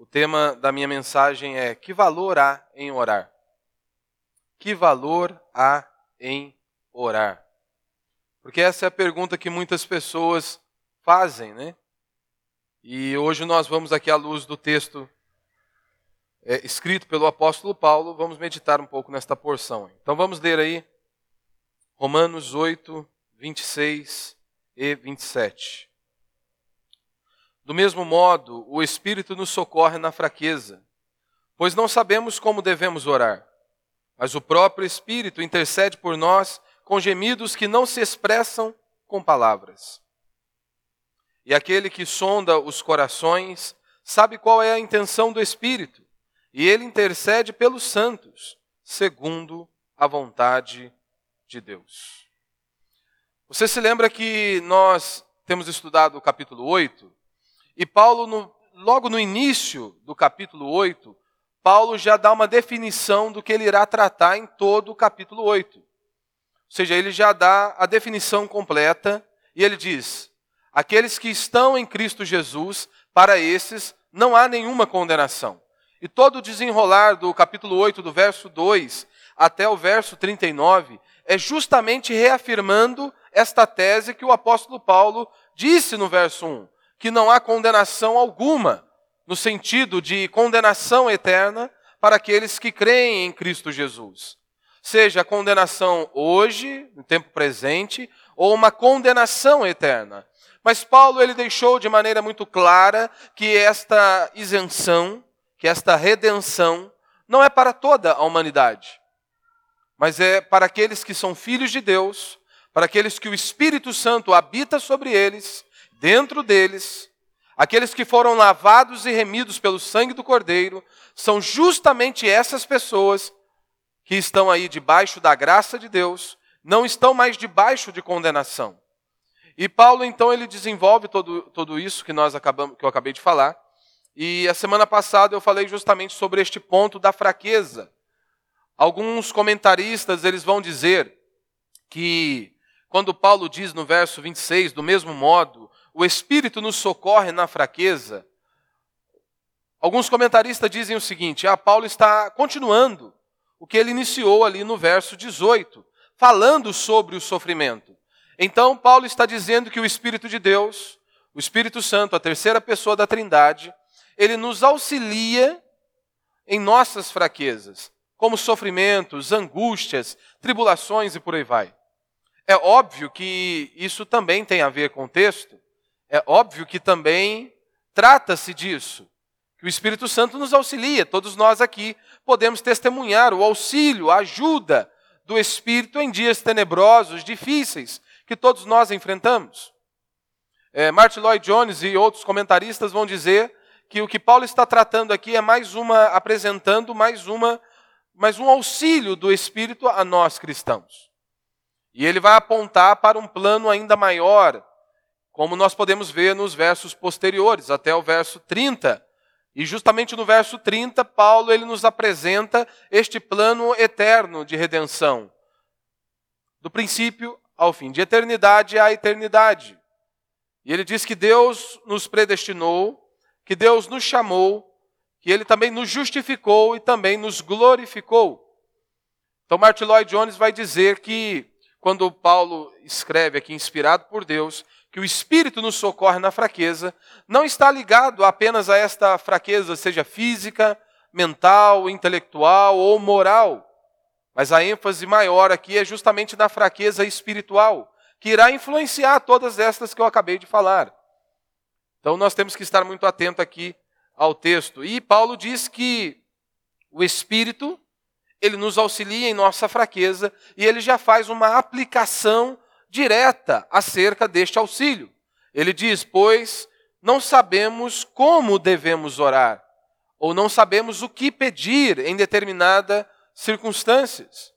O tema da minha mensagem é: Que valor há em orar? Que valor há em orar? Porque essa é a pergunta que muitas pessoas fazem, né? E hoje nós vamos aqui à luz do texto é, escrito pelo apóstolo Paulo, vamos meditar um pouco nesta porção. Então vamos ler aí Romanos 8, 26 e 27. Do mesmo modo, o Espírito nos socorre na fraqueza, pois não sabemos como devemos orar, mas o próprio Espírito intercede por nós com gemidos que não se expressam com palavras. E aquele que sonda os corações sabe qual é a intenção do Espírito, e ele intercede pelos santos, segundo a vontade de Deus. Você se lembra que nós temos estudado o capítulo 8 e Paulo, no, logo no início do capítulo 8, Paulo já dá uma definição do que ele irá tratar em todo o capítulo 8. Ou seja, ele já dá a definição completa e ele diz: Aqueles que estão em Cristo Jesus, para esses não há nenhuma condenação. E todo o desenrolar do capítulo 8, do verso 2 até o verso 39, é justamente reafirmando esta tese que o apóstolo Paulo disse no verso 1 que não há condenação alguma, no sentido de condenação eterna para aqueles que creem em Cristo Jesus. Seja condenação hoje, no tempo presente, ou uma condenação eterna. Mas Paulo ele deixou de maneira muito clara que esta isenção, que esta redenção não é para toda a humanidade, mas é para aqueles que são filhos de Deus, para aqueles que o Espírito Santo habita sobre eles dentro deles, aqueles que foram lavados e remidos pelo sangue do Cordeiro, são justamente essas pessoas que estão aí debaixo da graça de Deus, não estão mais debaixo de condenação. E Paulo, então, ele desenvolve todo, tudo isso que, nós acabamos, que eu acabei de falar. E a semana passada eu falei justamente sobre este ponto da fraqueza. Alguns comentaristas eles vão dizer que quando Paulo diz no verso 26, do mesmo modo, o Espírito nos socorre na fraqueza. Alguns comentaristas dizem o seguinte: ah, Paulo está continuando o que ele iniciou ali no verso 18, falando sobre o sofrimento. Então, Paulo está dizendo que o Espírito de Deus, o Espírito Santo, a terceira pessoa da Trindade, ele nos auxilia em nossas fraquezas, como sofrimentos, angústias, tribulações e por aí vai. É óbvio que isso também tem a ver com o texto, é óbvio que também trata-se disso. Que o Espírito Santo nos auxilia, todos nós aqui podemos testemunhar o auxílio, a ajuda do Espírito em dias tenebrosos, difíceis, que todos nós enfrentamos. É, Martin Lloyd Jones e outros comentaristas vão dizer que o que Paulo está tratando aqui é mais uma, apresentando mais uma, mais um auxílio do Espírito a nós cristãos. E ele vai apontar para um plano ainda maior, como nós podemos ver nos versos posteriores, até o verso 30. E justamente no verso 30, Paulo ele nos apresenta este plano eterno de redenção. Do princípio ao fim, de eternidade à eternidade. E ele diz que Deus nos predestinou, que Deus nos chamou, que ele também nos justificou e também nos glorificou. Então Martin Lloyd Jones vai dizer que quando Paulo escreve aqui inspirado por Deus, que o Espírito nos socorre na fraqueza, não está ligado apenas a esta fraqueza, seja física, mental, intelectual ou moral. Mas a ênfase maior aqui é justamente na fraqueza espiritual, que irá influenciar todas estas que eu acabei de falar. Então nós temos que estar muito atento aqui ao texto. E Paulo diz que o Espírito, ele nos auxilia em nossa fraqueza e ele já faz uma aplicação direta acerca deste auxílio. Ele diz: Pois não sabemos como devemos orar, ou não sabemos o que pedir em determinadas circunstâncias.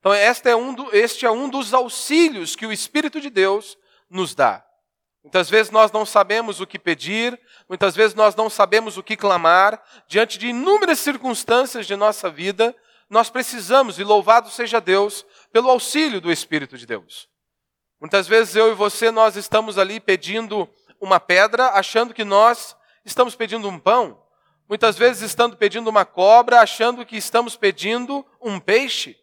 Então, este é, um do, este é um dos auxílios que o Espírito de Deus nos dá. Muitas vezes nós não sabemos o que pedir, muitas vezes nós não sabemos o que clamar, diante de inúmeras circunstâncias de nossa vida, nós precisamos, e louvado seja Deus, pelo auxílio do Espírito de Deus. Muitas vezes eu e você nós estamos ali pedindo uma pedra, achando que nós estamos pedindo um pão, muitas vezes estando pedindo uma cobra, achando que estamos pedindo um peixe.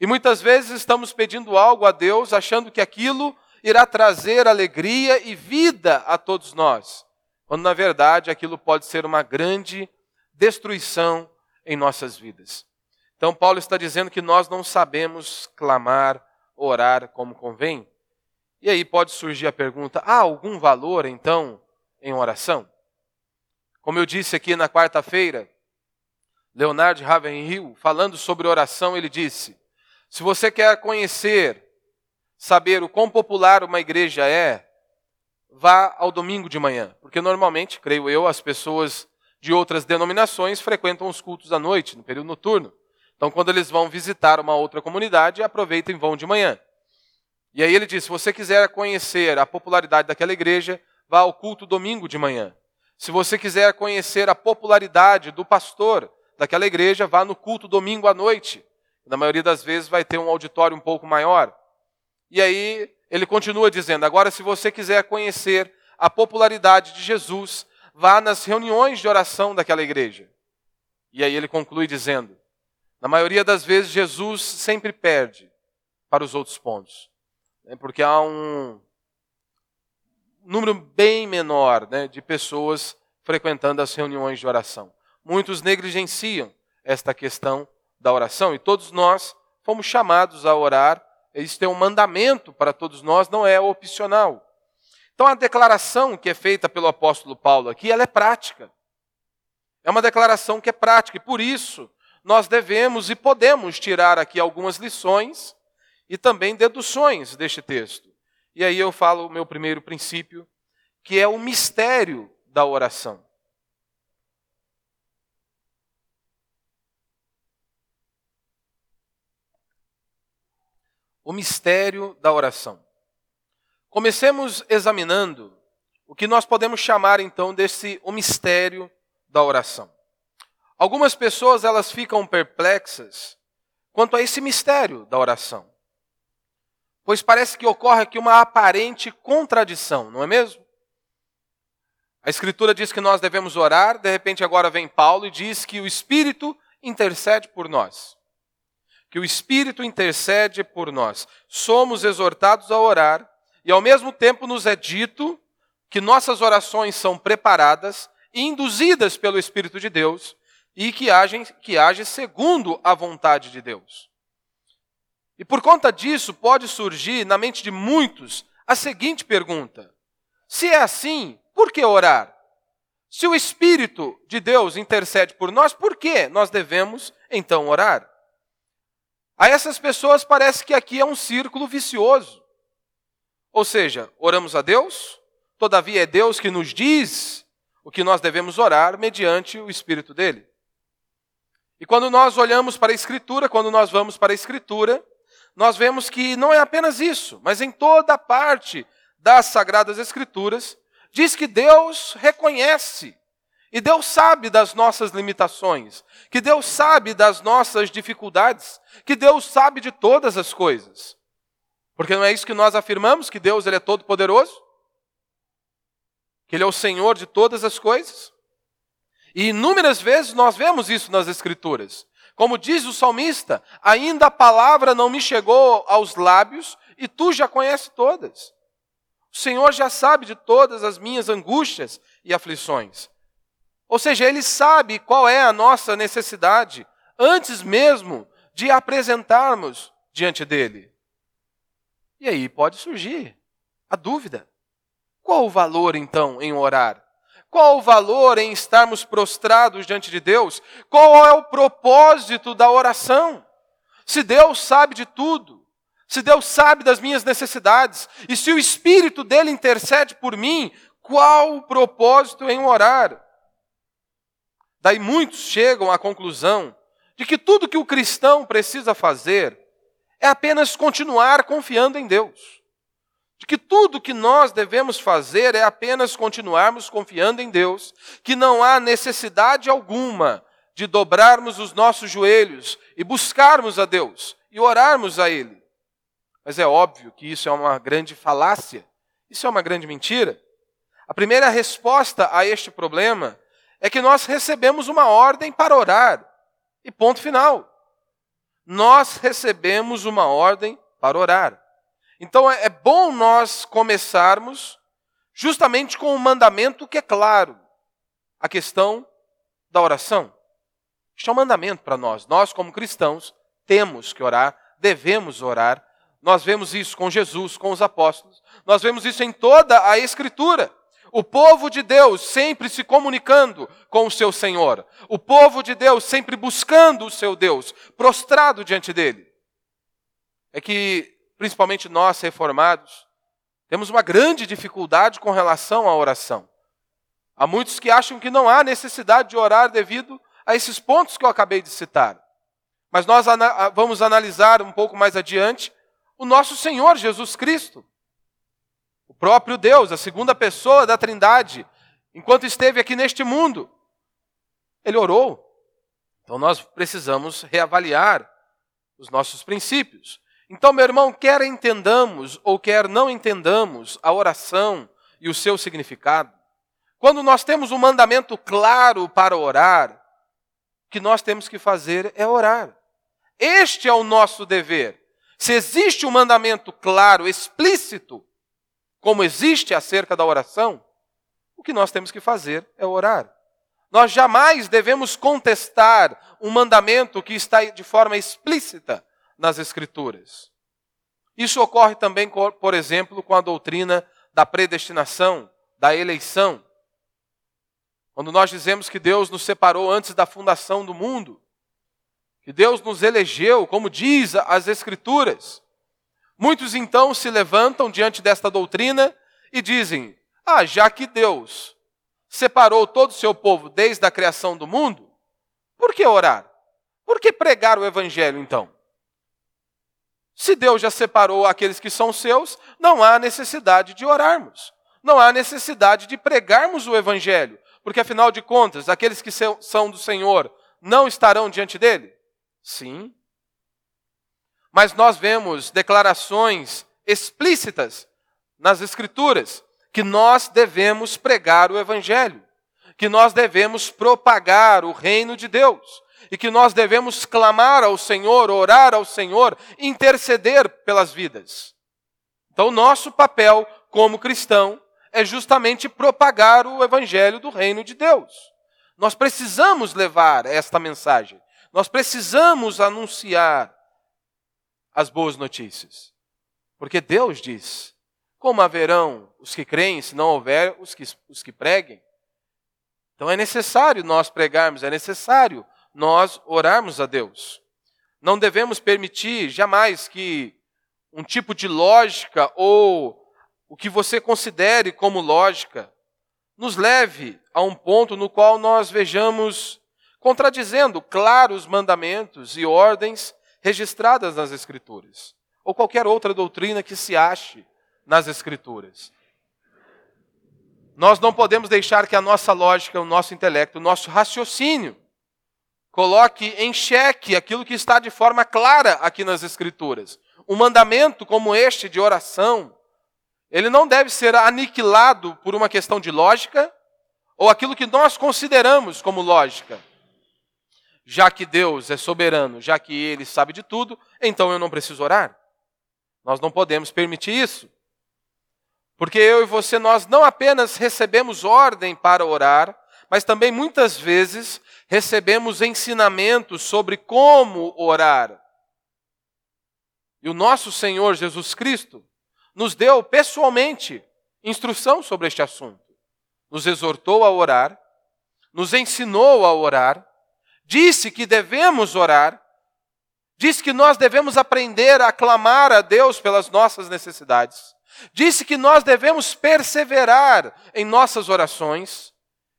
E muitas vezes estamos pedindo algo a Deus, achando que aquilo irá trazer alegria e vida a todos nós, quando na verdade aquilo pode ser uma grande destruição em nossas vidas. Então, Paulo está dizendo que nós não sabemos clamar, orar como convém. E aí pode surgir a pergunta: há algum valor, então, em oração? Como eu disse aqui na quarta-feira, Leonard Ravenhill, falando sobre oração, ele disse: se você quer conhecer, saber o quão popular uma igreja é, vá ao domingo de manhã, porque normalmente, creio eu, as pessoas de outras denominações frequentam os cultos à noite, no período noturno. Então, quando eles vão visitar uma outra comunidade, aproveitam e vão de manhã. E aí ele diz: se você quiser conhecer a popularidade daquela igreja, vá ao culto domingo de manhã. Se você quiser conhecer a popularidade do pastor daquela igreja, vá no culto domingo à noite. Na maioria das vezes vai ter um auditório um pouco maior. E aí ele continua dizendo: agora, se você quiser conhecer a popularidade de Jesus, vá nas reuniões de oração daquela igreja. E aí ele conclui dizendo: na maioria das vezes, Jesus sempre perde para os outros pontos, né, porque há um número bem menor né, de pessoas frequentando as reuniões de oração. Muitos negligenciam esta questão da oração e todos nós fomos chamados a orar. Isso é um mandamento para todos nós, não é opcional. Então a declaração que é feita pelo apóstolo Paulo aqui, ela é prática. É uma declaração que é prática e por isso nós devemos e podemos tirar aqui algumas lições e também deduções deste texto. E aí eu falo o meu primeiro princípio, que é o mistério da oração. O mistério da oração. Comecemos examinando o que nós podemos chamar então desse o mistério da oração. Algumas pessoas elas ficam perplexas quanto a esse mistério da oração. Pois parece que ocorre aqui uma aparente contradição, não é mesmo? A Escritura diz que nós devemos orar, de repente agora vem Paulo e diz que o Espírito intercede por nós. Que o Espírito intercede por nós. Somos exortados a orar e ao mesmo tempo nos é dito que nossas orações são preparadas e induzidas pelo Espírito de Deus e que agem, que age segundo a vontade de Deus. E por conta disso, pode surgir na mente de muitos a seguinte pergunta: se é assim, por que orar? Se o Espírito de Deus intercede por nós, por que nós devemos então orar? A essas pessoas parece que aqui é um círculo vicioso. Ou seja, oramos a Deus, todavia é Deus que nos diz o que nós devemos orar mediante o Espírito dele. E quando nós olhamos para a Escritura, quando nós vamos para a Escritura, nós vemos que não é apenas isso, mas em toda parte das Sagradas Escrituras, diz que Deus reconhece e Deus sabe das nossas limitações, que Deus sabe das nossas dificuldades, que Deus sabe de todas as coisas. Porque não é isso que nós afirmamos, que Deus ele é todo poderoso? Que ele é o Senhor de todas as coisas? E inúmeras vezes nós vemos isso nas Escrituras. Como diz o salmista, ainda a palavra não me chegou aos lábios e tu já conheces todas. O Senhor já sabe de todas as minhas angústias e aflições. Ou seja, Ele sabe qual é a nossa necessidade antes mesmo de apresentarmos diante dele. E aí pode surgir a dúvida: qual o valor então em orar? Qual o valor em estarmos prostrados diante de Deus? Qual é o propósito da oração? Se Deus sabe de tudo, se Deus sabe das minhas necessidades, e se o Espírito dele intercede por mim, qual o propósito em orar? Daí muitos chegam à conclusão de que tudo que o cristão precisa fazer é apenas continuar confiando em Deus de que tudo que nós devemos fazer é apenas continuarmos confiando em Deus, que não há necessidade alguma de dobrarmos os nossos joelhos e buscarmos a Deus e orarmos a Ele. Mas é óbvio que isso é uma grande falácia, isso é uma grande mentira. A primeira resposta a este problema é que nós recebemos uma ordem para orar. E ponto final. Nós recebemos uma ordem para orar. Então é, é bom nós começarmos justamente com um mandamento que é claro: a questão da oração. Isto é um mandamento para nós. Nós, como cristãos, temos que orar, devemos orar. Nós vemos isso com Jesus, com os apóstolos. Nós vemos isso em toda a Escritura. O povo de Deus sempre se comunicando com o seu Senhor. O povo de Deus sempre buscando o seu Deus, prostrado diante dele. É que, principalmente nós reformados, temos uma grande dificuldade com relação à oração. Há muitos que acham que não há necessidade de orar devido a esses pontos que eu acabei de citar. Mas nós vamos analisar um pouco mais adiante o nosso Senhor Jesus Cristo. O próprio Deus, a segunda pessoa da Trindade, enquanto esteve aqui neste mundo, ele orou. Então nós precisamos reavaliar os nossos princípios. Então, meu irmão, quer entendamos ou quer não entendamos a oração e o seu significado, quando nós temos um mandamento claro para orar, o que nós temos que fazer é orar. Este é o nosso dever. Se existe um mandamento claro, explícito, como existe acerca da oração, o que nós temos que fazer é orar. Nós jamais devemos contestar um mandamento que está de forma explícita nas Escrituras. Isso ocorre também, por exemplo, com a doutrina da predestinação, da eleição. Quando nós dizemos que Deus nos separou antes da fundação do mundo, que Deus nos elegeu, como diz as Escrituras, muitos então se levantam diante desta doutrina e dizem: Ah, já que Deus separou todo o seu povo desde a criação do mundo, por que orar? Por que pregar o Evangelho então? Se Deus já separou aqueles que são seus, não há necessidade de orarmos. Não há necessidade de pregarmos o Evangelho. Porque afinal de contas, aqueles que são do Senhor não estarão diante dele? Sim. Mas nós vemos declarações explícitas nas Escrituras que nós devemos pregar o Evangelho, que nós devemos propagar o reino de Deus e que nós devemos clamar ao Senhor, orar ao Senhor, interceder pelas vidas. Então, nosso papel como cristão é justamente propagar o evangelho do reino de Deus. Nós precisamos levar esta mensagem. Nós precisamos anunciar as boas notícias. Porque Deus diz: como haverão os que creem se não houver os que, os que preguem? Então é necessário nós pregarmos, é necessário nós orarmos a Deus. Não devemos permitir jamais que um tipo de lógica ou o que você considere como lógica, nos leve a um ponto no qual nós vejamos contradizendo claros mandamentos e ordens registradas nas Escrituras, ou qualquer outra doutrina que se ache nas Escrituras. Nós não podemos deixar que a nossa lógica, o nosso intelecto, o nosso raciocínio coloque em xeque aquilo que está de forma clara aqui nas Escrituras. Um mandamento como este de oração, ele não deve ser aniquilado por uma questão de lógica ou aquilo que nós consideramos como lógica. Já que Deus é soberano, já que Ele sabe de tudo, então eu não preciso orar. Nós não podemos permitir isso. Porque eu e você, nós não apenas recebemos ordem para orar, mas também muitas vezes recebemos ensinamentos sobre como orar. E o nosso Senhor Jesus Cristo nos deu pessoalmente instrução sobre este assunto. Nos exortou a orar, nos ensinou a orar, disse que devemos orar, disse que nós devemos aprender a clamar a Deus pelas nossas necessidades, disse que nós devemos perseverar em nossas orações.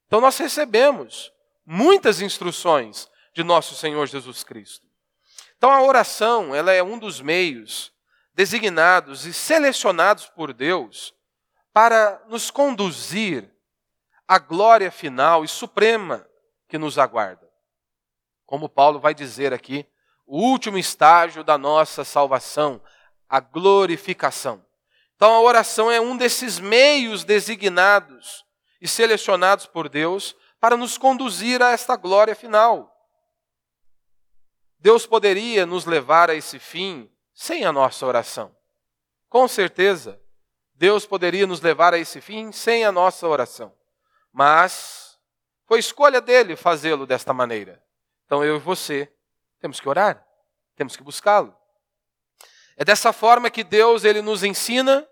Então nós recebemos muitas instruções de nosso Senhor Jesus Cristo. Então a oração, ela é um dos meios designados e selecionados por Deus para nos conduzir à glória final e suprema que nos aguarda. Como Paulo vai dizer aqui, o último estágio da nossa salvação, a glorificação. Então a oração é um desses meios designados e selecionados por Deus para nos conduzir a esta glória final. Deus poderia nos levar a esse fim sem a nossa oração. Com certeza, Deus poderia nos levar a esse fim sem a nossa oração. Mas foi escolha dele fazê-lo desta maneira. Então eu e você temos que orar, temos que buscá-lo. É dessa forma que Deus ele nos ensina,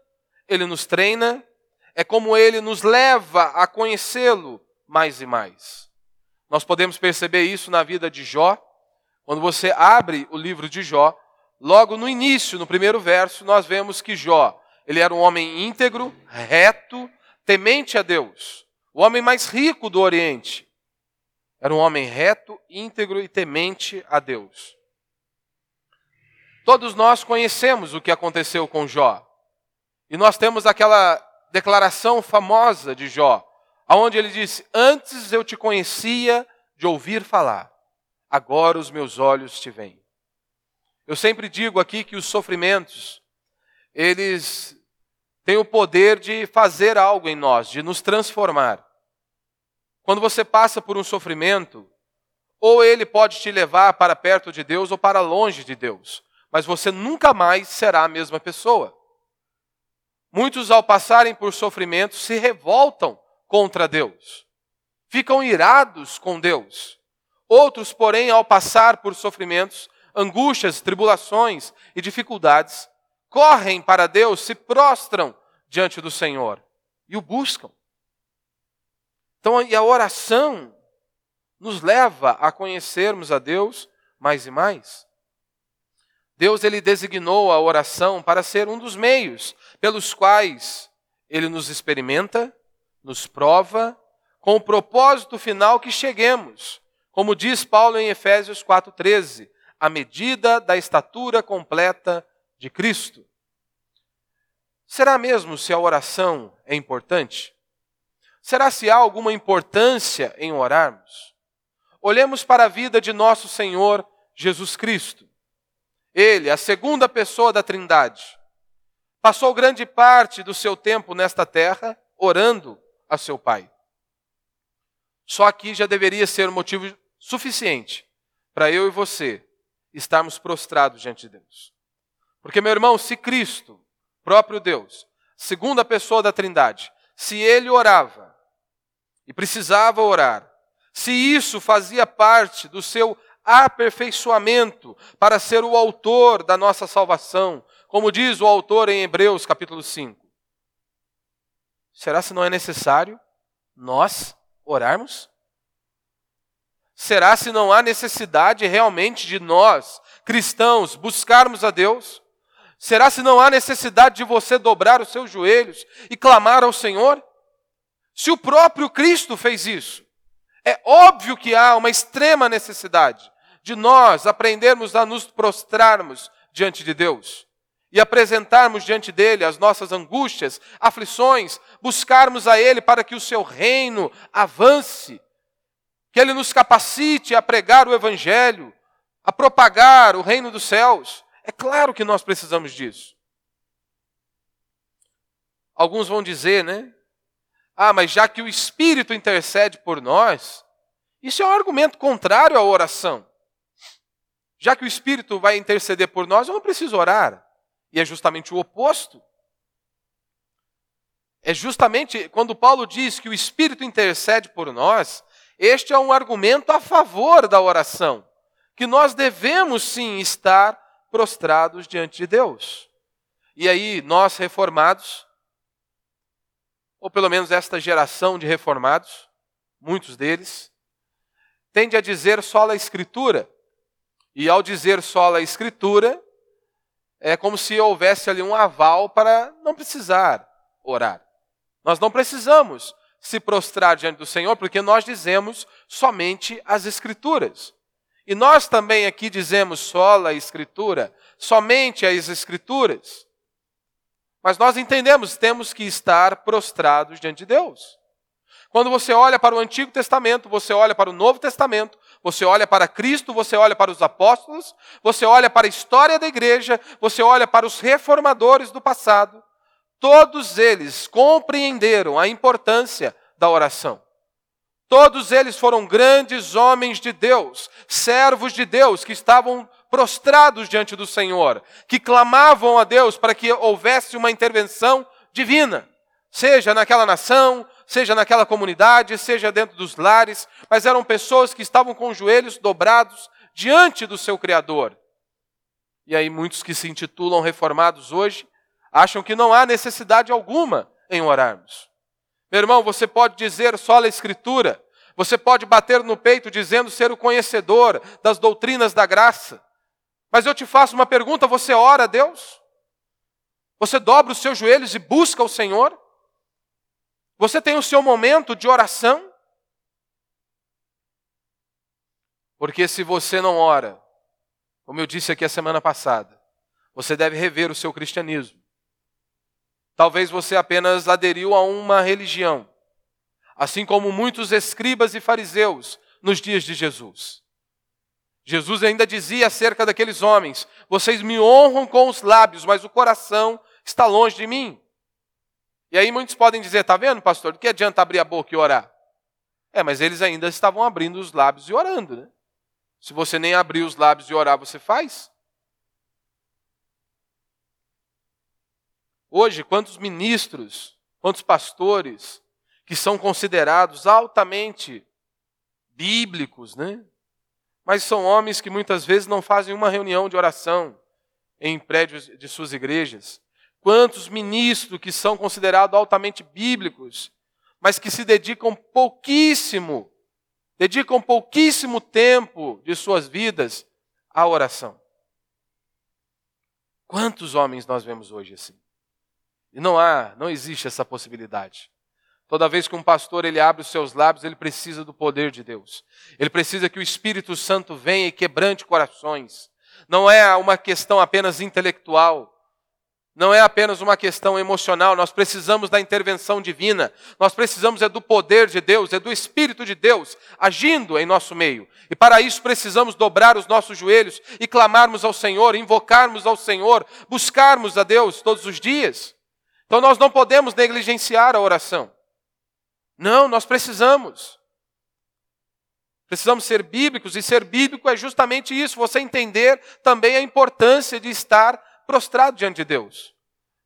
ele nos treina, é como ele nos leva a conhecê-lo mais e mais. Nós podemos perceber isso na vida de Jó. Quando você abre o livro de Jó, logo no início, no primeiro verso, nós vemos que Jó, ele era um homem íntegro, reto, temente a Deus, o homem mais rico do Oriente. Era um homem reto, íntegro e temente a Deus. Todos nós conhecemos o que aconteceu com Jó. E nós temos aquela declaração famosa de Jó, aonde ele disse: Antes eu te conhecia de ouvir falar, agora os meus olhos te veem. Eu sempre digo aqui que os sofrimentos, eles têm o poder de fazer algo em nós, de nos transformar. Quando você passa por um sofrimento, ou ele pode te levar para perto de Deus ou para longe de Deus, mas você nunca mais será a mesma pessoa. Muitos, ao passarem por sofrimentos, se revoltam contra Deus. Ficam irados com Deus. Outros, porém, ao passar por sofrimentos, angústias, tribulações e dificuldades, correm para Deus, se prostram diante do Senhor e o buscam. Então, e a oração nos leva a conhecermos a Deus mais e mais. Deus ele designou a oração para ser um dos meios pelos quais ele nos experimenta nos prova com o propósito final que cheguemos. Como diz Paulo em Efésios 4,13, a medida da estatura completa de Cristo. Será mesmo se a oração é importante? Será se há alguma importância em orarmos? Olhemos para a vida de nosso Senhor Jesus Cristo. Ele, a segunda pessoa da Trindade, passou grande parte do seu tempo nesta terra orando a seu pai. Só aqui já deveria ser motivo suficiente para eu e você estarmos prostrados diante de Deus. Porque, meu irmão, se Cristo, próprio Deus, segunda pessoa da Trindade, se ele orava e precisava orar, se isso fazia parte do seu aperfeiçoamento para ser o autor da nossa salvação, como diz o autor em Hebreus capítulo 5, Será se não é necessário nós orarmos? Será se não há necessidade realmente de nós, cristãos, buscarmos a Deus? Será se não há necessidade de você dobrar os seus joelhos e clamar ao Senhor? Se o próprio Cristo fez isso, é óbvio que há uma extrema necessidade de nós aprendermos a nos prostrarmos diante de Deus e apresentarmos diante dele as nossas angústias, aflições, buscarmos a ele para que o seu reino avance, que ele nos capacite a pregar o evangelho, a propagar o reino dos céus. É claro que nós precisamos disso. Alguns vão dizer, né? Ah, mas já que o Espírito intercede por nós, isso é um argumento contrário à oração. Já que o Espírito vai interceder por nós, eu não preciso orar. E é justamente o oposto. É justamente quando Paulo diz que o Espírito intercede por nós, este é um argumento a favor da oração, que nós devemos sim estar prostrados diante de Deus. E aí, nós reformados, ou pelo menos esta geração de reformados, muitos deles, tende a dizer só a Escritura. E ao dizer só a Escritura, é como se houvesse ali um aval para não precisar orar. Nós não precisamos se prostrar diante do Senhor, porque nós dizemos somente as Escrituras. E nós também aqui dizemos só a Escritura, somente as Escrituras. Mas nós entendemos, temos que estar prostrados diante de Deus. Quando você olha para o Antigo Testamento, você olha para o Novo Testamento, você olha para Cristo, você olha para os apóstolos, você olha para a história da igreja, você olha para os reformadores do passado. Todos eles compreenderam a importância da oração. Todos eles foram grandes homens de Deus, servos de Deus, que estavam prostrados diante do Senhor, que clamavam a Deus para que houvesse uma intervenção divina, seja naquela nação, seja naquela comunidade, seja dentro dos lares, mas eram pessoas que estavam com os joelhos dobrados diante do seu Criador. E aí, muitos que se intitulam reformados hoje acham que não há necessidade alguma em orarmos. Meu irmão, você pode dizer só a Escritura, você pode bater no peito dizendo ser o conhecedor das doutrinas da graça, mas eu te faço uma pergunta: você ora a Deus? Você dobra os seus joelhos e busca o Senhor? Você tem o seu momento de oração? Porque se você não ora, como eu disse aqui a semana passada, você deve rever o seu cristianismo. Talvez você apenas aderiu a uma religião, assim como muitos escribas e fariseus nos dias de Jesus. Jesus ainda dizia acerca daqueles homens: Vocês me honram com os lábios, mas o coração está longe de mim. E aí muitos podem dizer: Está vendo, pastor? Do que adianta abrir a boca e orar? É, mas eles ainda estavam abrindo os lábios e orando, né? Se você nem abrir os lábios e orar, você faz? Hoje, quantos ministros, quantos pastores que são considerados altamente bíblicos, né? Mas são homens que muitas vezes não fazem uma reunião de oração em prédios de suas igrejas. Quantos ministros que são considerados altamente bíblicos, mas que se dedicam pouquíssimo dedicam pouquíssimo tempo de suas vidas à oração. Quantos homens nós vemos hoje assim? E não há, não existe essa possibilidade. Toda vez que um pastor ele abre os seus lábios, ele precisa do poder de Deus. Ele precisa que o Espírito Santo venha e quebrante corações. Não é uma questão apenas intelectual, não é apenas uma questão emocional, nós precisamos da intervenção divina, nós precisamos é do poder de Deus, é do Espírito de Deus agindo em nosso meio. E para isso precisamos dobrar os nossos joelhos e clamarmos ao Senhor, invocarmos ao Senhor, buscarmos a Deus todos os dias. Então nós não podemos negligenciar a oração. Não, nós precisamos. Precisamos ser bíblicos, e ser bíblico é justamente isso, você entender também a importância de estar prostrado diante de Deus.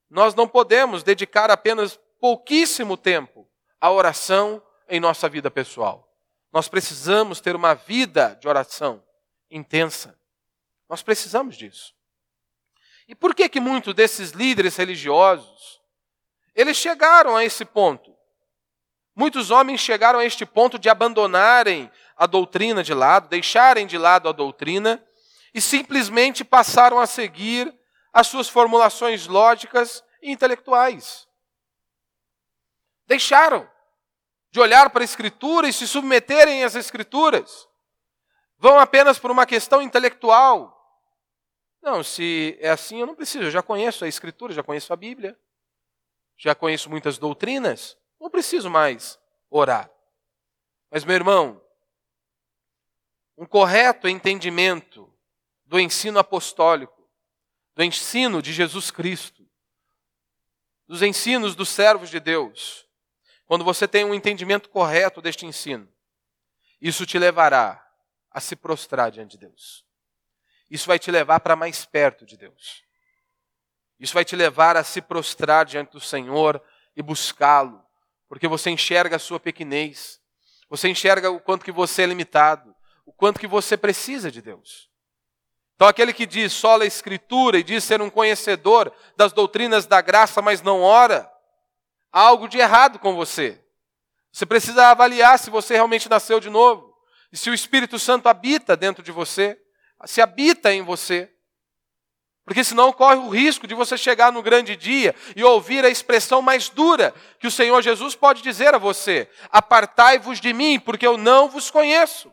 Nós não podemos dedicar apenas pouquíssimo tempo à oração em nossa vida pessoal. Nós precisamos ter uma vida de oração intensa. Nós precisamos disso. E por que que muitos desses líderes religiosos eles chegaram a esse ponto? Muitos homens chegaram a este ponto de abandonarem a doutrina de lado, deixarem de lado a doutrina e simplesmente passaram a seguir as suas formulações lógicas e intelectuais. Deixaram de olhar para a Escritura e se submeterem às Escrituras. Vão apenas por uma questão intelectual. Não, se é assim, eu não preciso. Eu já conheço a Escritura, já conheço a Bíblia, já conheço muitas doutrinas. Não preciso mais orar. Mas, meu irmão, um correto entendimento do ensino apostólico do ensino de Jesus Cristo, dos ensinos dos servos de Deus, quando você tem um entendimento correto deste ensino, isso te levará a se prostrar diante de Deus. Isso vai te levar para mais perto de Deus. Isso vai te levar a se prostrar diante do Senhor e buscá-lo, porque você enxerga a sua pequenez, você enxerga o quanto que você é limitado, o quanto que você precisa de Deus. Então, aquele que diz só a Escritura e diz ser um conhecedor das doutrinas da graça, mas não ora, há algo de errado com você. Você precisa avaliar se você realmente nasceu de novo e se o Espírito Santo habita dentro de você, se habita em você. Porque senão corre o risco de você chegar no grande dia e ouvir a expressão mais dura que o Senhor Jesus pode dizer a você: Apartai-vos de mim, porque eu não vos conheço.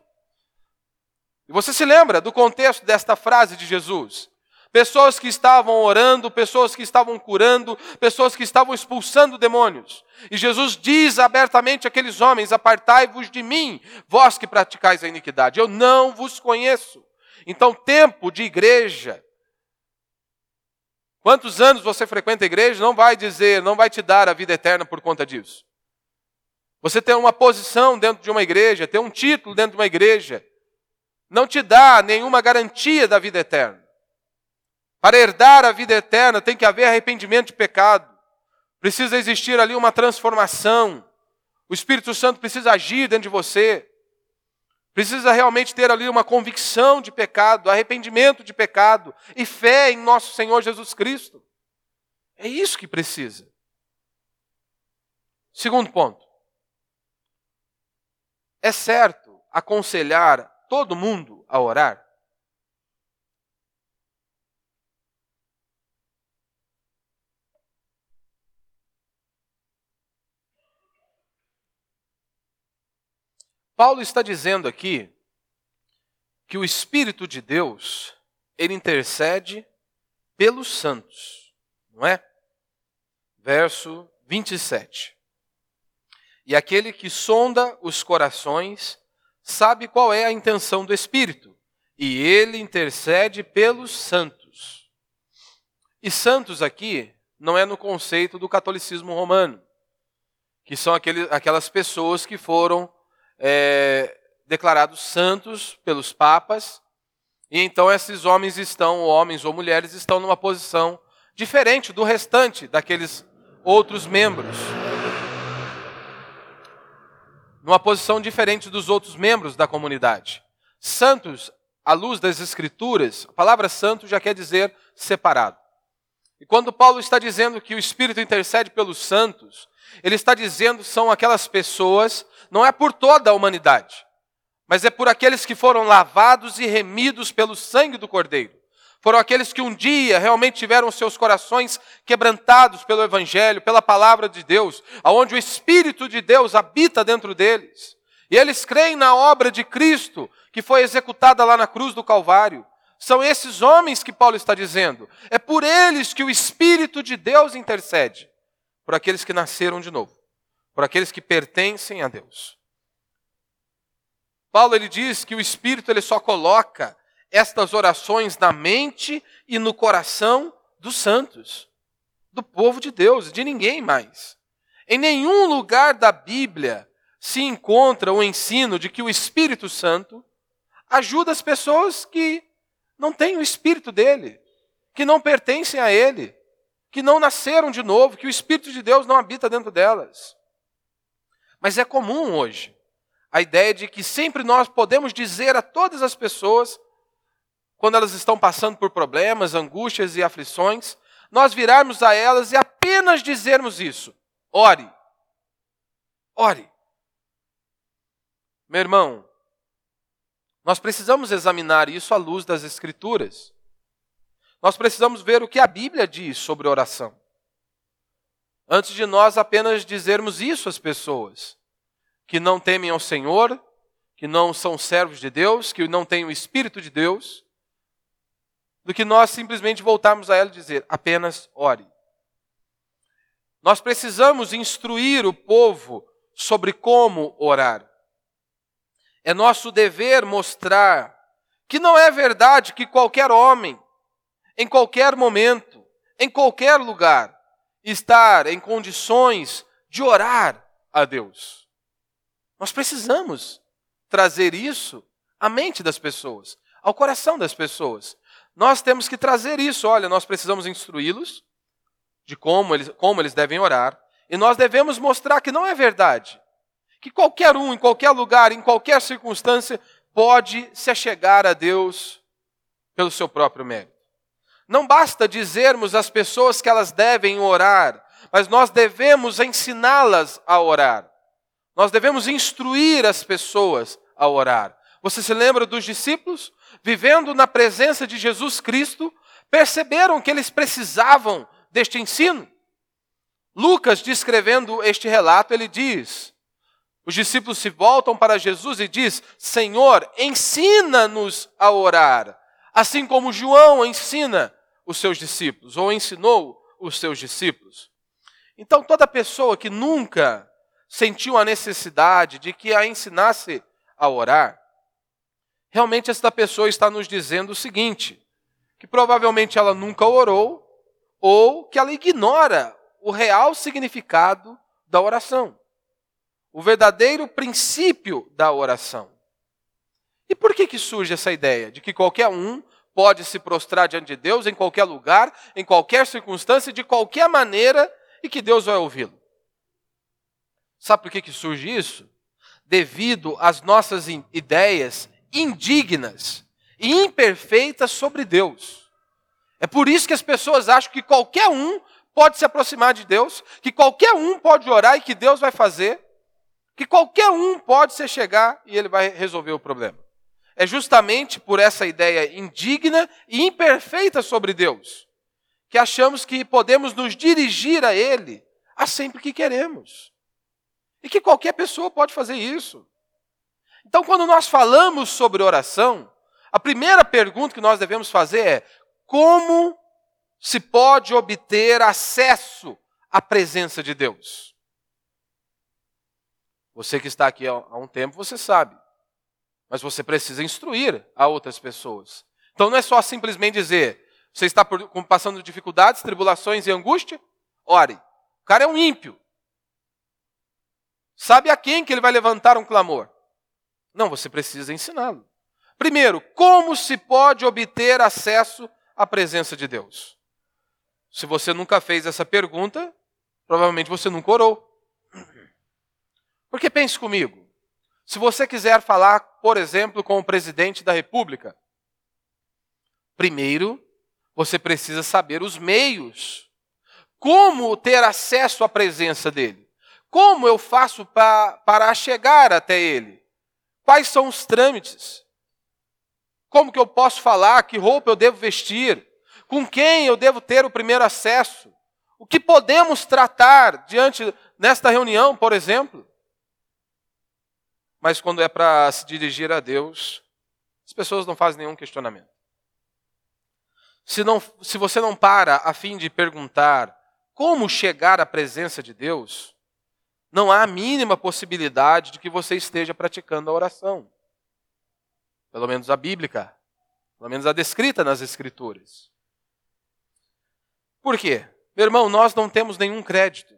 E você se lembra do contexto desta frase de Jesus? Pessoas que estavam orando, pessoas que estavam curando, pessoas que estavam expulsando demônios. E Jesus diz abertamente àqueles homens: Apartai-vos de mim, vós que praticais a iniquidade, eu não vos conheço. Então, tempo de igreja. Quantos anos você frequenta a igreja não vai dizer, não vai te dar a vida eterna por conta disso. Você ter uma posição dentro de uma igreja, ter um título dentro de uma igreja, não te dá nenhuma garantia da vida eterna. Para herdar a vida eterna tem que haver arrependimento de pecado. Precisa existir ali uma transformação. O Espírito Santo precisa agir dentro de você. Precisa realmente ter ali uma convicção de pecado, arrependimento de pecado e fé em nosso Senhor Jesus Cristo. É isso que precisa. Segundo ponto. É certo aconselhar todo mundo a orar? Paulo está dizendo aqui que o Espírito de Deus, ele intercede pelos santos, não é? Verso 27. E aquele que sonda os corações sabe qual é a intenção do Espírito, e ele intercede pelos santos. E santos aqui não é no conceito do catolicismo romano, que são aquele, aquelas pessoas que foram é, declarados santos pelos papas, e então esses homens estão, homens ou mulheres, estão numa posição diferente do restante daqueles outros membros. Numa posição diferente dos outros membros da comunidade. Santos, à luz das Escrituras, a palavra santo já quer dizer separado. E quando Paulo está dizendo que o Espírito intercede pelos santos, ele está dizendo são aquelas pessoas, não é por toda a humanidade, mas é por aqueles que foram lavados e remidos pelo sangue do Cordeiro. Foram aqueles que um dia realmente tiveram seus corações quebrantados pelo Evangelho, pela palavra de Deus, aonde o Espírito de Deus habita dentro deles. E eles creem na obra de Cristo que foi executada lá na cruz do Calvário. São esses homens que Paulo está dizendo. É por eles que o Espírito de Deus intercede por aqueles que nasceram de novo, por aqueles que pertencem a Deus. Paulo ele diz que o Espírito ele só coloca estas orações na mente e no coração dos santos, do povo de Deus, de ninguém mais. Em nenhum lugar da Bíblia se encontra o ensino de que o Espírito Santo ajuda as pessoas que não têm o Espírito dele, que não pertencem a ele que não nasceram de novo, que o Espírito de Deus não habita dentro delas. Mas é comum hoje a ideia de que sempre nós podemos dizer a todas as pessoas, quando elas estão passando por problemas, angústias e aflições, nós virarmos a elas e apenas dizermos isso: ore, ore. Meu irmão, nós precisamos examinar isso à luz das Escrituras. Nós precisamos ver o que a Bíblia diz sobre oração. Antes de nós apenas dizermos isso às pessoas que não temem ao Senhor, que não são servos de Deus, que não têm o Espírito de Deus, do que nós simplesmente voltarmos a ela e dizer apenas ore. Nós precisamos instruir o povo sobre como orar. É nosso dever mostrar que não é verdade que qualquer homem, em qualquer momento, em qualquer lugar, estar em condições de orar a Deus. Nós precisamos trazer isso à mente das pessoas, ao coração das pessoas. Nós temos que trazer isso. Olha, nós precisamos instruí-los de como eles, como eles devem orar, e nós devemos mostrar que não é verdade. Que qualquer um, em qualquer lugar, em qualquer circunstância, pode se achegar a Deus pelo seu próprio mérito. Não basta dizermos às pessoas que elas devem orar, mas nós devemos ensiná-las a orar. Nós devemos instruir as pessoas a orar. Você se lembra dos discípulos? Vivendo na presença de Jesus Cristo, perceberam que eles precisavam deste ensino. Lucas, descrevendo este relato, ele diz: os discípulos se voltam para Jesus e diz: Senhor, ensina-nos a orar, assim como João ensina os seus discípulos, ou ensinou os seus discípulos. Então, toda pessoa que nunca sentiu a necessidade de que a ensinasse a orar, realmente esta pessoa está nos dizendo o seguinte: que provavelmente ela nunca orou, ou que ela ignora o real significado da oração. o verdadeiro princípio da oração. E por que, que surge essa ideia de que qualquer um pode se prostrar diante de Deus em qualquer lugar, em qualquer circunstância, de qualquer maneira e que Deus vai ouvi-lo? Sabe por que, que surge isso? Devido às nossas ideias indignas e imperfeitas sobre Deus. É por isso que as pessoas acham que qualquer um pode se aproximar de Deus, que qualquer um pode orar e que Deus vai fazer, que qualquer um pode se chegar e ele vai resolver o problema. É justamente por essa ideia indigna e imperfeita sobre Deus que achamos que podemos nos dirigir a Ele a sempre que queremos. E que qualquer pessoa pode fazer isso. Então, quando nós falamos sobre oração, a primeira pergunta que nós devemos fazer é: como se pode obter acesso à presença de Deus? Você que está aqui há um tempo, você sabe. Mas você precisa instruir a outras pessoas. Então não é só simplesmente dizer, você está passando dificuldades, tribulações e angústia? Ore. O cara é um ímpio. Sabe a quem que ele vai levantar um clamor? Não, você precisa ensiná-lo. Primeiro, como se pode obter acesso à presença de Deus? Se você nunca fez essa pergunta, provavelmente você nunca orou. Porque pense comigo, se você quiser falar, por exemplo, com o presidente da República, primeiro você precisa saber os meios. Como ter acesso à presença dele? Como eu faço pra, para chegar até ele? Quais são os trâmites? Como que eu posso falar? Que roupa eu devo vestir? Com quem eu devo ter o primeiro acesso? O que podemos tratar diante nesta reunião, por exemplo? mas quando é para se dirigir a Deus, as pessoas não fazem nenhum questionamento. Se, não, se você não para a fim de perguntar como chegar à presença de Deus, não há a mínima possibilidade de que você esteja praticando a oração. Pelo menos a bíblica, pelo menos a descrita nas Escrituras. Por quê? Meu irmão, nós não temos nenhum crédito,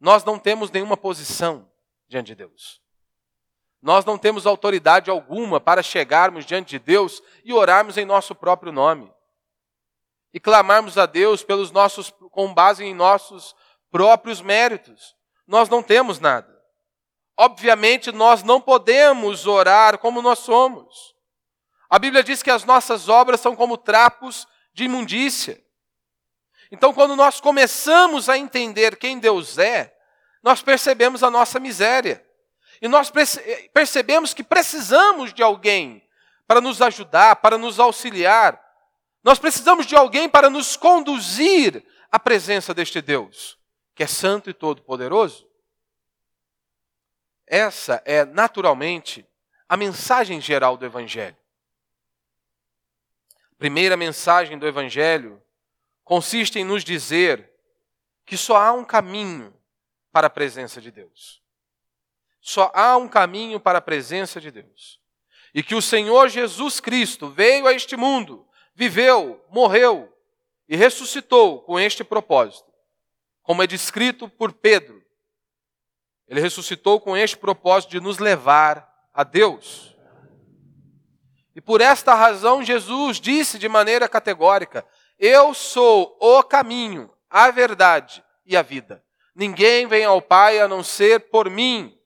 nós não temos nenhuma posição diante de Deus. Nós não temos autoridade alguma para chegarmos diante de Deus e orarmos em nosso próprio nome. E clamarmos a Deus pelos nossos com base em nossos próprios méritos. Nós não temos nada. Obviamente, nós não podemos orar como nós somos. A Bíblia diz que as nossas obras são como trapos de imundícia. Então, quando nós começamos a entender quem Deus é, nós percebemos a nossa miséria. E nós percebemos que precisamos de alguém para nos ajudar, para nos auxiliar. Nós precisamos de alguém para nos conduzir à presença deste Deus, que é santo e todo-poderoso. Essa é, naturalmente, a mensagem geral do Evangelho. A primeira mensagem do Evangelho consiste em nos dizer que só há um caminho para a presença de Deus. Só há um caminho para a presença de Deus. E que o Senhor Jesus Cristo veio a este mundo, viveu, morreu e ressuscitou com este propósito. Como é descrito por Pedro, ele ressuscitou com este propósito de nos levar a Deus. E por esta razão, Jesus disse de maneira categórica: Eu sou o caminho, a verdade e a vida. Ninguém vem ao Pai a não ser por mim.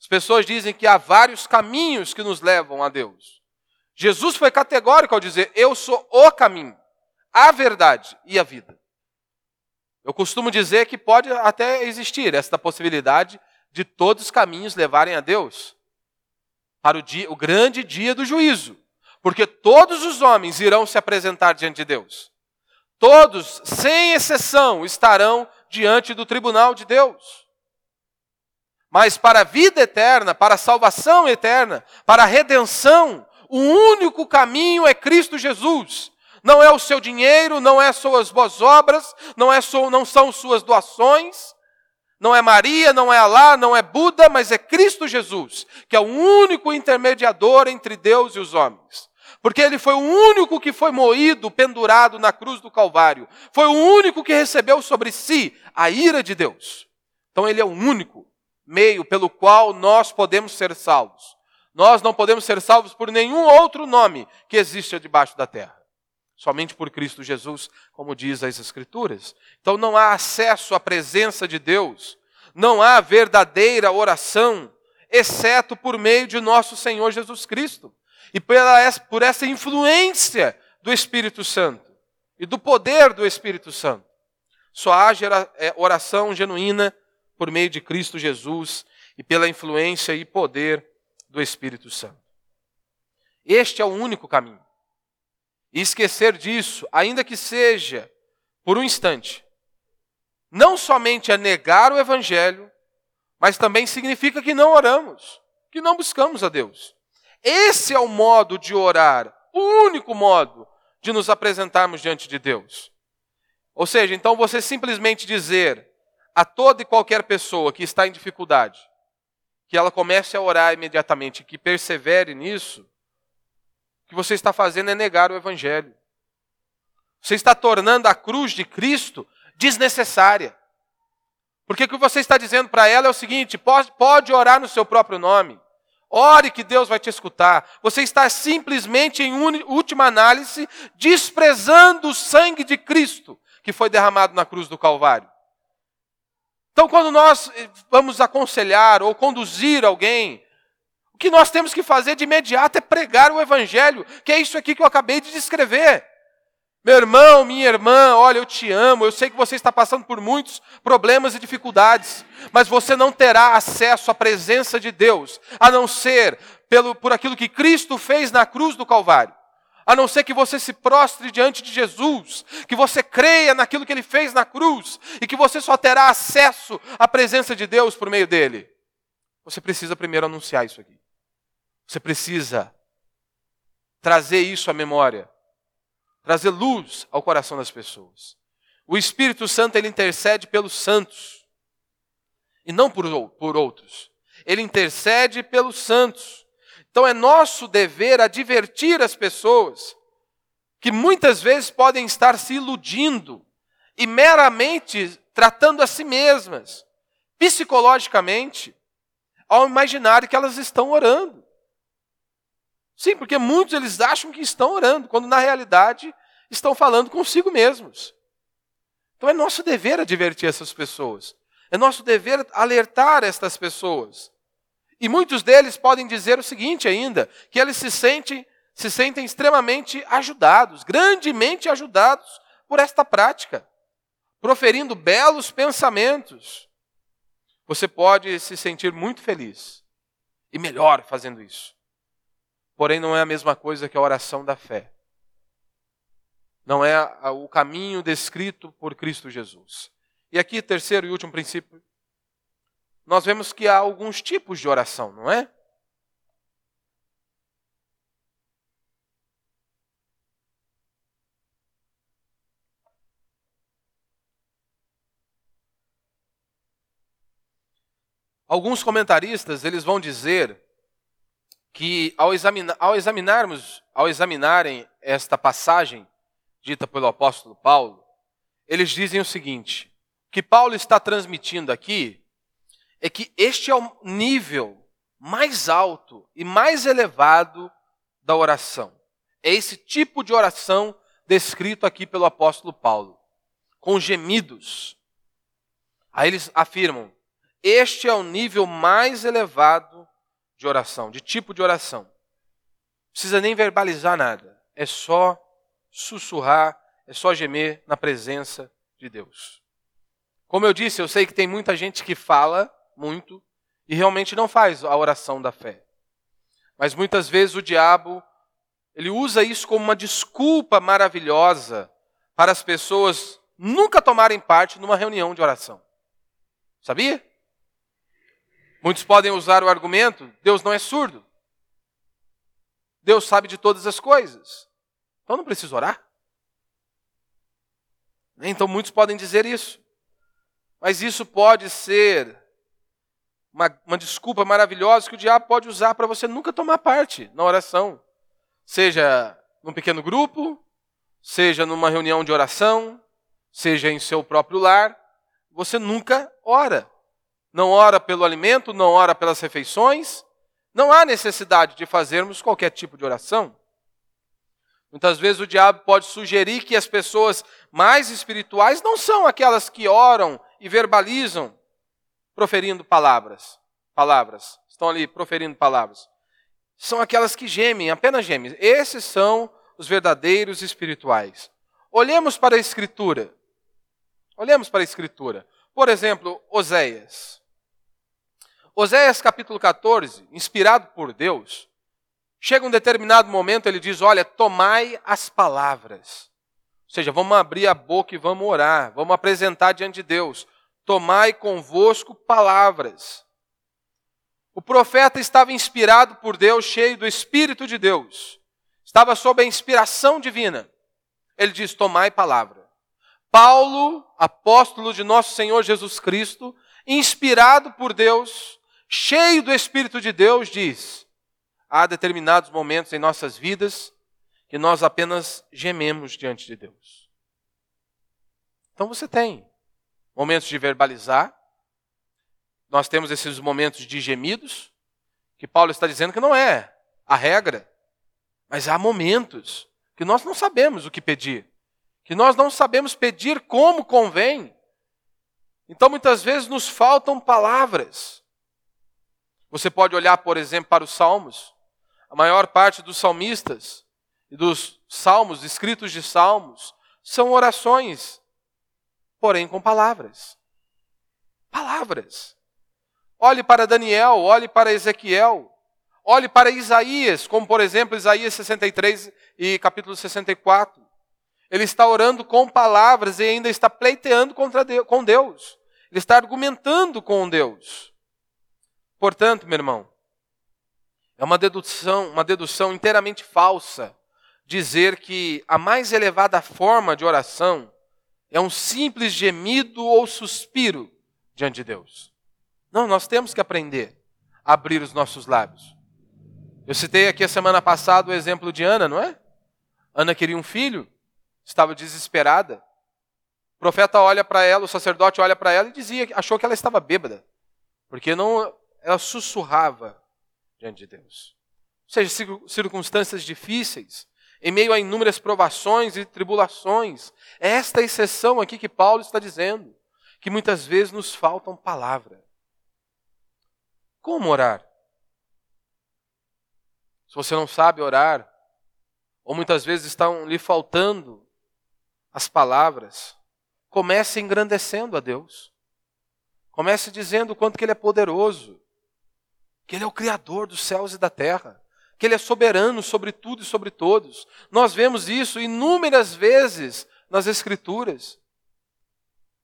As pessoas dizem que há vários caminhos que nos levam a Deus. Jesus foi categórico ao dizer: Eu sou o caminho, a verdade e a vida. Eu costumo dizer que pode até existir esta possibilidade de todos os caminhos levarem a Deus para o, dia, o grande dia do juízo, porque todos os homens irão se apresentar diante de Deus. Todos, sem exceção, estarão diante do tribunal de Deus. Mas para a vida eterna, para a salvação eterna, para a redenção, o único caminho é Cristo Jesus. Não é o seu dinheiro, não é suas boas obras, não, é so, não são suas doações, não é Maria, não é Alá, não é Buda, mas é Cristo Jesus, que é o único intermediador entre Deus e os homens. Porque ele foi o único que foi moído, pendurado na cruz do Calvário. Foi o único que recebeu sobre si a ira de Deus. Então ele é o único meio pelo qual nós podemos ser salvos. Nós não podemos ser salvos por nenhum outro nome que exista debaixo da terra. Somente por Cristo Jesus, como diz as Escrituras. Então não há acesso à presença de Deus, não há verdadeira oração, exceto por meio de nosso Senhor Jesus Cristo. E pela, por essa influência do Espírito Santo e do poder do Espírito Santo. Só há é, oração genuína por meio de Cristo Jesus e pela influência e poder do Espírito Santo. Este é o único caminho. E esquecer disso, ainda que seja por um instante, não somente é negar o Evangelho, mas também significa que não oramos, que não buscamos a Deus. Esse é o modo de orar, o único modo de nos apresentarmos diante de Deus. Ou seja, então você simplesmente dizer a toda e qualquer pessoa que está em dificuldade, que ela comece a orar imediatamente, que persevere nisso, que você está fazendo é negar o Evangelho. Você está tornando a cruz de Cristo desnecessária. Porque o que você está dizendo para ela é o seguinte: pode, pode orar no seu próprio nome. Ore que Deus vai te escutar. Você está simplesmente, em última análise, desprezando o sangue de Cristo que foi derramado na cruz do Calvário. Então, quando nós eh, vamos aconselhar ou conduzir alguém, o que nós temos que fazer de imediato é pregar o Evangelho, que é isso aqui que eu acabei de descrever. Meu irmão, minha irmã, olha, eu te amo, eu sei que você está passando por muitos problemas e dificuldades, mas você não terá acesso à presença de Deus, a não ser pelo, por aquilo que Cristo fez na cruz do Calvário a não ser que você se prostre diante de Jesus, que você creia naquilo que ele fez na cruz e que você só terá acesso à presença de Deus por meio dele. Você precisa primeiro anunciar isso aqui. Você precisa trazer isso à memória, trazer luz ao coração das pessoas. O Espírito Santo ele intercede pelos santos e não por, por outros. Ele intercede pelos santos. Então é nosso dever advertir as pessoas que muitas vezes podem estar se iludindo e meramente tratando a si mesmas, psicologicamente, ao imaginar que elas estão orando. Sim, porque muitos eles acham que estão orando, quando na realidade estão falando consigo mesmos. Então é nosso dever advertir essas pessoas. É nosso dever alertar estas pessoas. E muitos deles podem dizer o seguinte ainda, que eles se sentem, se sentem extremamente ajudados, grandemente ajudados por esta prática, proferindo belos pensamentos. Você pode se sentir muito feliz e melhor fazendo isso. Porém, não é a mesma coisa que a oração da fé. Não é o caminho descrito por Cristo Jesus. E aqui, terceiro e último princípio nós vemos que há alguns tipos de oração, não é? Alguns comentaristas eles vão dizer que ao, examinar, ao examinarmos, ao examinarem esta passagem dita pelo apóstolo Paulo, eles dizem o seguinte: que Paulo está transmitindo aqui é que este é o nível mais alto e mais elevado da oração. É esse tipo de oração descrito aqui pelo apóstolo Paulo, com gemidos. Aí eles afirmam: este é o nível mais elevado de oração, de tipo de oração. Precisa nem verbalizar nada, é só sussurrar, é só gemer na presença de Deus. Como eu disse, eu sei que tem muita gente que fala muito e realmente não faz a oração da fé. Mas muitas vezes o diabo ele usa isso como uma desculpa maravilhosa para as pessoas nunca tomarem parte numa reunião de oração. Sabia? Muitos podem usar o argumento: Deus não é surdo. Deus sabe de todas as coisas. Então não preciso orar. Então muitos podem dizer isso. Mas isso pode ser uma, uma desculpa maravilhosa que o diabo pode usar para você nunca tomar parte na oração. Seja num pequeno grupo, seja numa reunião de oração, seja em seu próprio lar, você nunca ora. Não ora pelo alimento, não ora pelas refeições, não há necessidade de fazermos qualquer tipo de oração. Muitas vezes o diabo pode sugerir que as pessoas mais espirituais não são aquelas que oram e verbalizam, proferindo palavras. Palavras. Estão ali proferindo palavras. São aquelas que gemem, apenas gemem. Esses são os verdadeiros espirituais. Olhemos para a Escritura. Olhemos para a Escritura. Por exemplo, Oséias. Oséias capítulo 14, inspirado por Deus, Chega um determinado momento, ele diz: Olha, tomai as palavras. Ou seja, vamos abrir a boca e vamos orar, vamos apresentar diante de Deus. Tomai convosco palavras. O profeta estava inspirado por Deus, cheio do Espírito de Deus. Estava sob a inspiração divina. Ele diz: Tomai palavra. Paulo, apóstolo de nosso Senhor Jesus Cristo, inspirado por Deus, cheio do Espírito de Deus, diz: há determinados momentos em nossas vidas que nós apenas gememos diante de Deus. Então você tem momentos de verbalizar, nós temos esses momentos de gemidos, que Paulo está dizendo que não é a regra, mas há momentos que nós não sabemos o que pedir, que nós não sabemos pedir como convém. Então muitas vezes nos faltam palavras. Você pode olhar, por exemplo, para os Salmos. A maior parte dos salmistas e dos salmos, escritos de salmos, são orações, porém com palavras. Palavras. Olhe para Daniel, olhe para Ezequiel, olhe para Isaías, como por exemplo Isaías 63 e capítulo 64. Ele está orando com palavras e ainda está pleiteando contra Deus, com Deus. Ele está argumentando com Deus. Portanto, meu irmão, é uma dedução, uma dedução inteiramente falsa dizer que a mais elevada forma de oração é um simples gemido ou suspiro diante de Deus. Não, nós temos que aprender a abrir os nossos lábios. Eu citei aqui a semana passada o exemplo de Ana, não é? Ana queria um filho, estava desesperada. O profeta olha para ela, o sacerdote olha para ela e dizia, achou que ela estava bêbada, porque não, ela sussurrava diante de Deus. Ou seja, circunstâncias difíceis, em meio a inúmeras provações e tribulações. É esta exceção aqui que Paulo está dizendo, que muitas vezes nos faltam palavras. Como orar? Se você não sabe orar, ou muitas vezes estão lhe faltando as palavras, comece engrandecendo a Deus. Comece dizendo o quanto que Ele é poderoso, que Ele é o Criador dos céus e da terra, que Ele é soberano sobre tudo e sobre todos. Nós vemos isso inúmeras vezes nas Escrituras.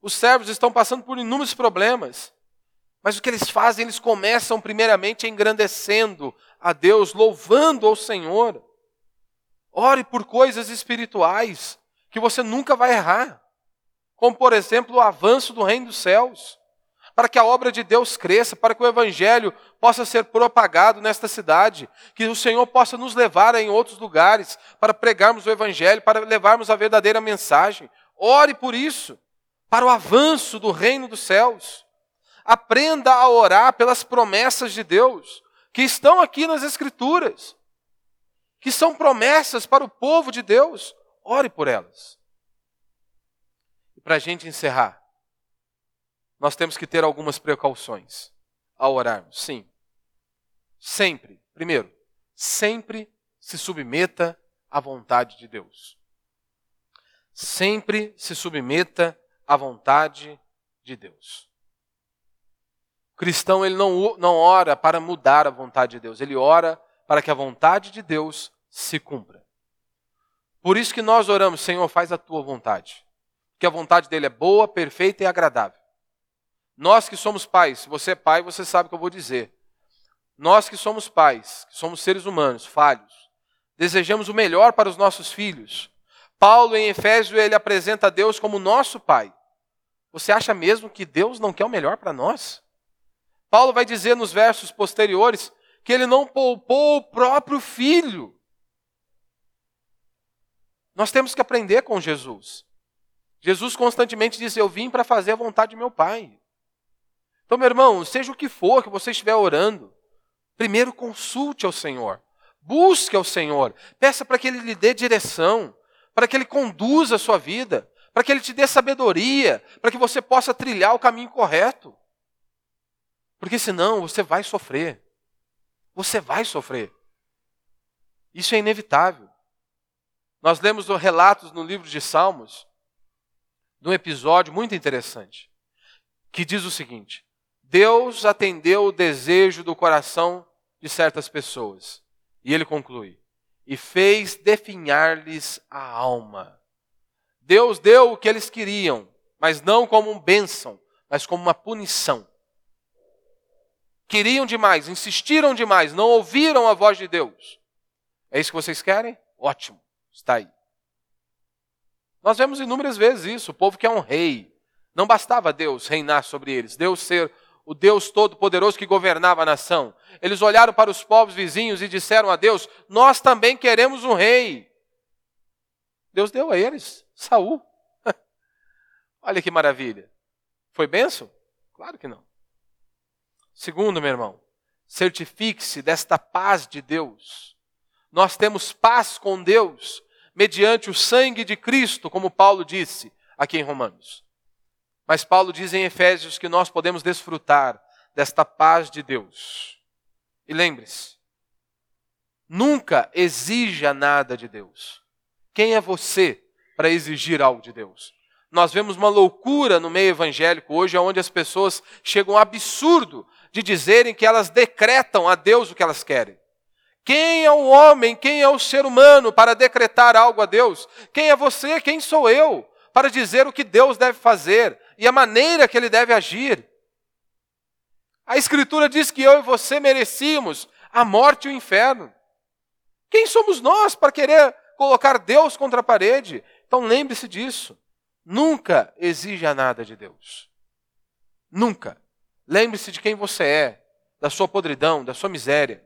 Os servos estão passando por inúmeros problemas, mas o que eles fazem? Eles começam primeiramente engrandecendo a Deus, louvando ao Senhor. Ore por coisas espirituais que você nunca vai errar, como por exemplo o avanço do reino dos céus para que a obra de Deus cresça, para que o Evangelho possa ser propagado nesta cidade, que o Senhor possa nos levar em outros lugares para pregarmos o Evangelho, para levarmos a verdadeira mensagem. Ore por isso, para o avanço do reino dos céus. Aprenda a orar pelas promessas de Deus, que estão aqui nas Escrituras, que são promessas para o povo de Deus. Ore por elas. E para a gente encerrar, nós temos que ter algumas precauções ao orarmos. Sim. Sempre. Primeiro, sempre se submeta à vontade de Deus. Sempre se submeta à vontade de Deus. O cristão ele não, não ora para mudar a vontade de Deus, ele ora para que a vontade de Deus se cumpra. Por isso que nós oramos, Senhor, faz a tua vontade. Que a vontade dele é boa, perfeita e agradável. Nós que somos pais, se você é pai, você sabe o que eu vou dizer. Nós que somos pais, que somos seres humanos, falhos, desejamos o melhor para os nossos filhos. Paulo, em Efésio, ele apresenta Deus como nosso pai. Você acha mesmo que Deus não quer o melhor para nós? Paulo vai dizer nos versos posteriores que ele não poupou o próprio filho. Nós temos que aprender com Jesus. Jesus constantemente diz: Eu vim para fazer a vontade de meu Pai. Então, meu irmão, seja o que for que você estiver orando, primeiro consulte ao Senhor. Busque ao Senhor. Peça para que Ele lhe dê direção, para que Ele conduza a sua vida, para que Ele te dê sabedoria, para que você possa trilhar o caminho correto. Porque senão você vai sofrer. Você vai sofrer. Isso é inevitável. Nós lemos relatos no livro de Salmos de um episódio muito interessante, que diz o seguinte: Deus atendeu o desejo do coração de certas pessoas. E ele conclui: e fez definhar-lhes a alma. Deus deu o que eles queriam, mas não como um bênção, mas como uma punição. Queriam demais, insistiram demais, não ouviram a voz de Deus. É isso que vocês querem? Ótimo, está aí. Nós vemos inúmeras vezes isso. O povo quer um rei. Não bastava Deus reinar sobre eles, Deus ser o Deus Todo-Poderoso que governava a nação. Eles olharam para os povos vizinhos e disseram a Deus: Nós também queremos um rei. Deus deu a eles Saul. Olha que maravilha. Foi benção? Claro que não. Segundo, meu irmão, certifique-se desta paz de Deus. Nós temos paz com Deus mediante o sangue de Cristo, como Paulo disse aqui em Romanos. Mas Paulo diz em Efésios que nós podemos desfrutar desta paz de Deus. E lembre-se, nunca exija nada de Deus. Quem é você para exigir algo de Deus? Nós vemos uma loucura no meio evangélico hoje, onde as pessoas chegam ao absurdo de dizerem que elas decretam a Deus o que elas querem. Quem é o homem, quem é o ser humano para decretar algo a Deus? Quem é você, quem sou eu para dizer o que Deus deve fazer? E a maneira que ele deve agir. A Escritura diz que eu e você merecíamos a morte e o inferno. Quem somos nós para querer colocar Deus contra a parede? Então lembre-se disso. Nunca exija nada de Deus. Nunca. Lembre-se de quem você é, da sua podridão, da sua miséria.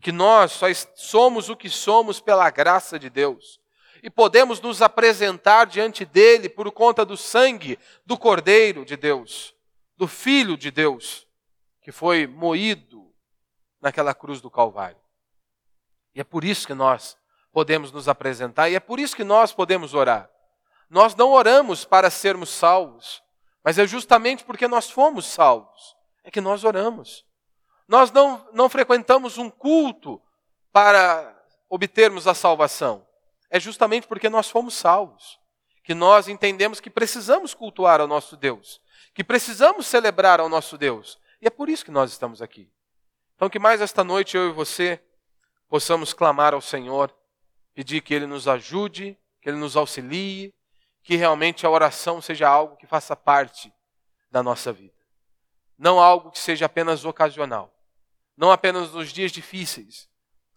Que nós só somos o que somos pela graça de Deus e podemos nos apresentar diante dele por conta do sangue do Cordeiro de Deus, do Filho de Deus, que foi moído naquela cruz do Calvário. E é por isso que nós podemos nos apresentar e é por isso que nós podemos orar. Nós não oramos para sermos salvos, mas é justamente porque nós fomos salvos é que nós oramos. Nós não, não frequentamos um culto para obtermos a salvação é justamente porque nós fomos salvos, que nós entendemos que precisamos cultuar ao nosso Deus, que precisamos celebrar ao nosso Deus. E é por isso que nós estamos aqui. Então, que mais esta noite eu e você possamos clamar ao Senhor, pedir que Ele nos ajude, que Ele nos auxilie, que realmente a oração seja algo que faça parte da nossa vida. Não algo que seja apenas ocasional. Não apenas nos dias difíceis,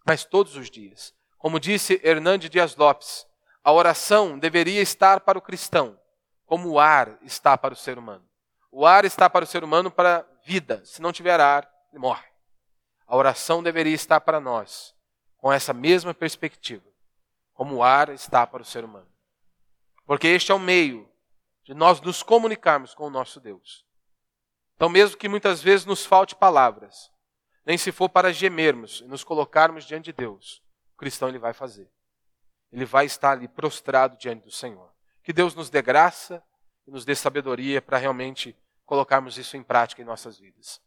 mas todos os dias. Como disse Hernande Dias Lopes, a oração deveria estar para o cristão, como o ar está para o ser humano. O ar está para o ser humano para vida. Se não tiver ar, ele morre. A oração deveria estar para nós, com essa mesma perspectiva, como o ar está para o ser humano. Porque este é o meio de nós nos comunicarmos com o nosso Deus. Então, mesmo que muitas vezes nos falte palavras, nem se for para gemermos e nos colocarmos diante de Deus, cristão ele vai fazer. Ele vai estar ali prostrado diante do Senhor. Que Deus nos dê graça e nos dê sabedoria para realmente colocarmos isso em prática em nossas vidas.